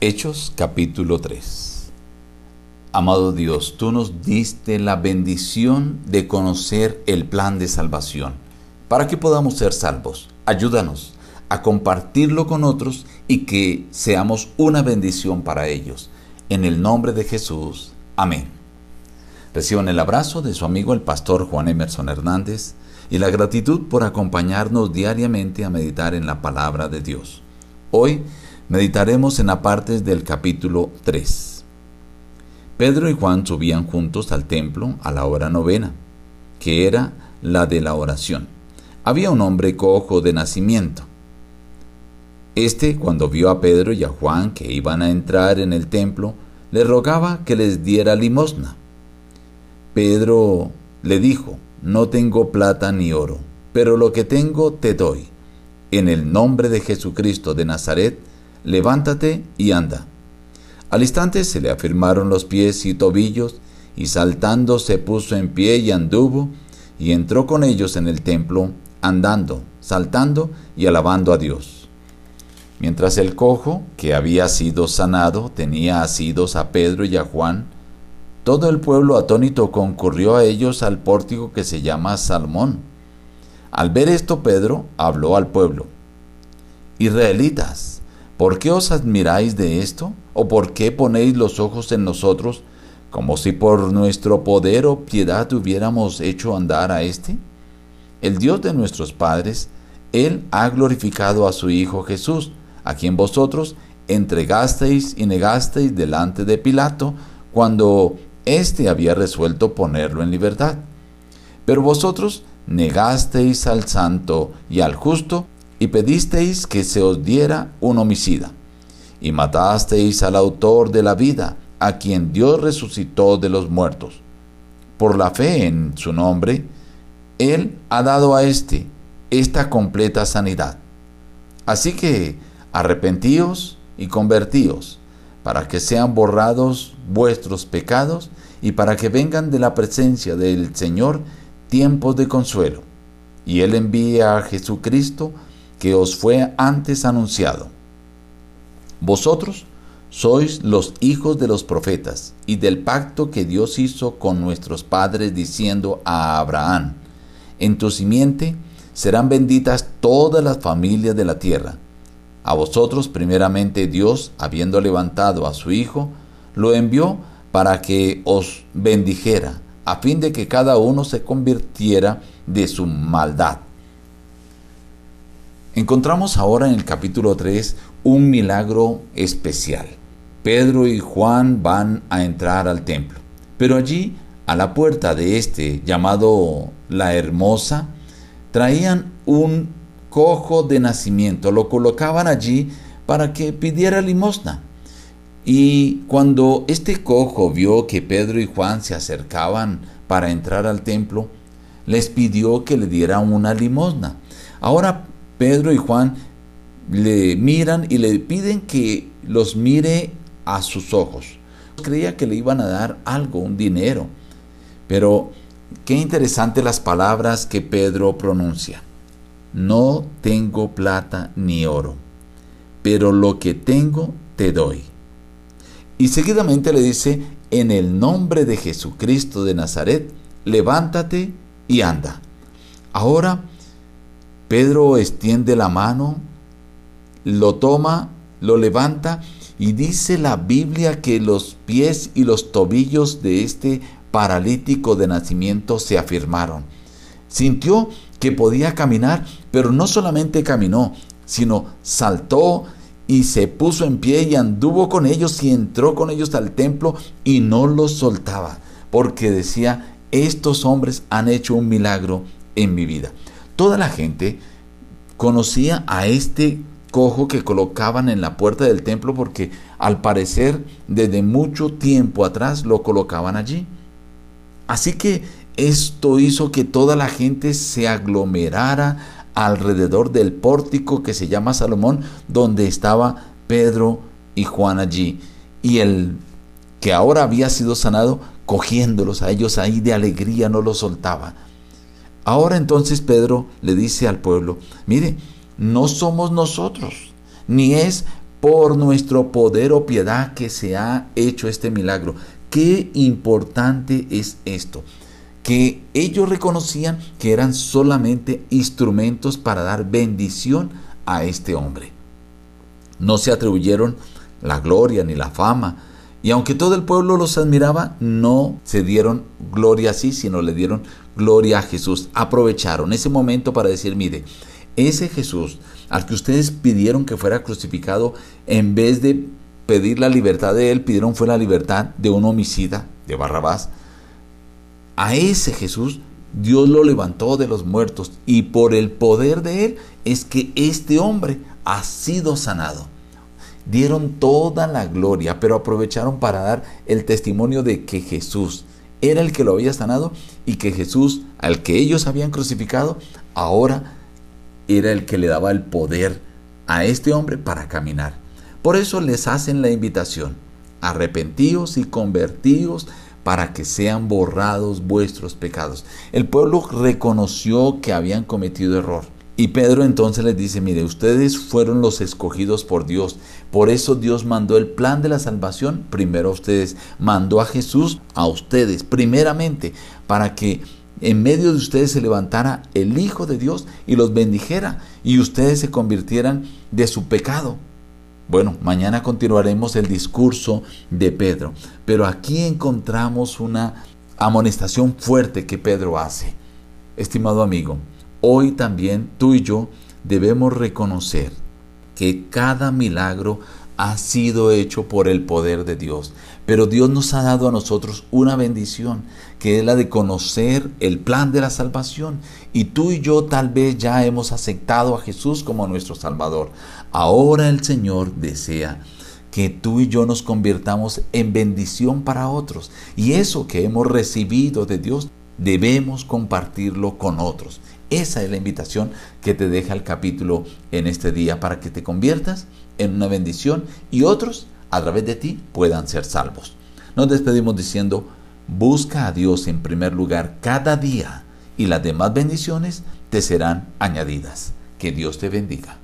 Hechos capítulo 3 Amado Dios, tú nos diste la bendición de conocer el plan de salvación para que podamos ser salvos. Ayúdanos a compartirlo con otros y que seamos una bendición para ellos. En el nombre de Jesús. Amén. Reciban el abrazo de su amigo el pastor Juan Emerson Hernández y la gratitud por acompañarnos diariamente a meditar en la palabra de Dios. Hoy Meditaremos en la parte del capítulo 3. Pedro y Juan subían juntos al templo a la hora novena, que era la de la oración. Había un hombre cojo de nacimiento. Este, cuando vio a Pedro y a Juan que iban a entrar en el templo, le rogaba que les diera limosna. Pedro le dijo, no tengo plata ni oro, pero lo que tengo te doy. En el nombre de Jesucristo de Nazaret, levántate y anda. Al instante se le afirmaron los pies y tobillos, y saltando se puso en pie y anduvo, y entró con ellos en el templo, andando, saltando y alabando a Dios. Mientras el cojo, que había sido sanado, tenía asidos a Pedro y a Juan, todo el pueblo atónito concurrió a ellos al pórtico que se llama Salmón. Al ver esto, Pedro habló al pueblo. Israelitas, ¿Por qué os admiráis de esto? ¿O por qué ponéis los ojos en nosotros, como si por nuestro poder o piedad hubiéramos hecho andar a éste? El Dios de nuestros padres, Él ha glorificado a su Hijo Jesús, a quien vosotros entregasteis y negasteis delante de Pilato, cuando éste había resuelto ponerlo en libertad. Pero vosotros negasteis al santo y al justo, y pedisteis que se os diera un homicida, y matasteis al autor de la vida, a quien Dios resucitó de los muertos. Por la fe en su nombre, Él ha dado a éste esta completa sanidad. Así que arrepentíos y convertíos, para que sean borrados vuestros pecados y para que vengan de la presencia del Señor tiempos de consuelo. Y Él envía a Jesucristo, que os fue antes anunciado. Vosotros sois los hijos de los profetas y del pacto que Dios hizo con nuestros padres diciendo a Abraham, en tu simiente serán benditas todas las familias de la tierra. A vosotros primeramente Dios, habiendo levantado a su Hijo, lo envió para que os bendijera, a fin de que cada uno se convirtiera de su maldad Encontramos ahora en el capítulo 3 un milagro especial. Pedro y Juan van a entrar al templo, pero allí, a la puerta de este llamado la Hermosa, traían un cojo de nacimiento, lo colocaban allí para que pidiera limosna. Y cuando este cojo vio que Pedro y Juan se acercaban para entrar al templo, les pidió que le dieran una limosna. Ahora Pedro y Juan le miran y le piden que los mire a sus ojos. Creía que le iban a dar algo, un dinero. Pero qué interesante las palabras que Pedro pronuncia. No tengo plata ni oro, pero lo que tengo te doy. Y seguidamente le dice, en el nombre de Jesucristo de Nazaret, levántate y anda. Ahora Pedro extiende la mano, lo toma, lo levanta y dice la Biblia que los pies y los tobillos de este paralítico de nacimiento se afirmaron. Sintió que podía caminar, pero no solamente caminó, sino saltó y se puso en pie y anduvo con ellos y entró con ellos al templo y no los soltaba, porque decía, estos hombres han hecho un milagro en mi vida. Toda la gente conocía a este cojo que colocaban en la puerta del templo porque al parecer desde mucho tiempo atrás lo colocaban allí. Así que esto hizo que toda la gente se aglomerara alrededor del pórtico que se llama Salomón, donde estaba Pedro y Juan allí. Y el que ahora había sido sanado, cogiéndolos a ellos ahí de alegría, no los soltaba. Ahora entonces Pedro le dice al pueblo, mire, no somos nosotros, ni es por nuestro poder o piedad que se ha hecho este milagro. Qué importante es esto, que ellos reconocían que eran solamente instrumentos para dar bendición a este hombre. No se atribuyeron la gloria ni la fama, y aunque todo el pueblo los admiraba, no se dieron gloria así, sino le dieron gloria a Jesús. Aprovecharon ese momento para decir, mire, ese Jesús al que ustedes pidieron que fuera crucificado, en vez de pedir la libertad de él, pidieron fue la libertad de un homicida, de Barrabás. A ese Jesús Dios lo levantó de los muertos y por el poder de él es que este hombre ha sido sanado. Dieron toda la gloria, pero aprovecharon para dar el testimonio de que Jesús era el que lo había sanado y que Jesús, al que ellos habían crucificado, ahora era el que le daba el poder a este hombre para caminar. Por eso les hacen la invitación, arrepentíos y convertíos para que sean borrados vuestros pecados. El pueblo reconoció que habían cometido error. Y Pedro entonces les dice, mire, ustedes fueron los escogidos por Dios. Por eso Dios mandó el plan de la salvación primero a ustedes. Mandó a Jesús a ustedes primeramente para que en medio de ustedes se levantara el Hijo de Dios y los bendijera y ustedes se convirtieran de su pecado. Bueno, mañana continuaremos el discurso de Pedro, pero aquí encontramos una amonestación fuerte que Pedro hace. Estimado amigo, hoy también tú y yo debemos reconocer que cada milagro ha sido hecho por el poder de Dios. Pero Dios nos ha dado a nosotros una bendición, que es la de conocer el plan de la salvación. Y tú y yo tal vez ya hemos aceptado a Jesús como nuestro Salvador. Ahora el Señor desea que tú y yo nos convirtamos en bendición para otros. Y eso que hemos recibido de Dios debemos compartirlo con otros. Esa es la invitación que te deja el capítulo en este día para que te conviertas en una bendición y otros a través de ti puedan ser salvos. Nos despedimos diciendo, busca a Dios en primer lugar cada día y las demás bendiciones te serán añadidas. Que Dios te bendiga.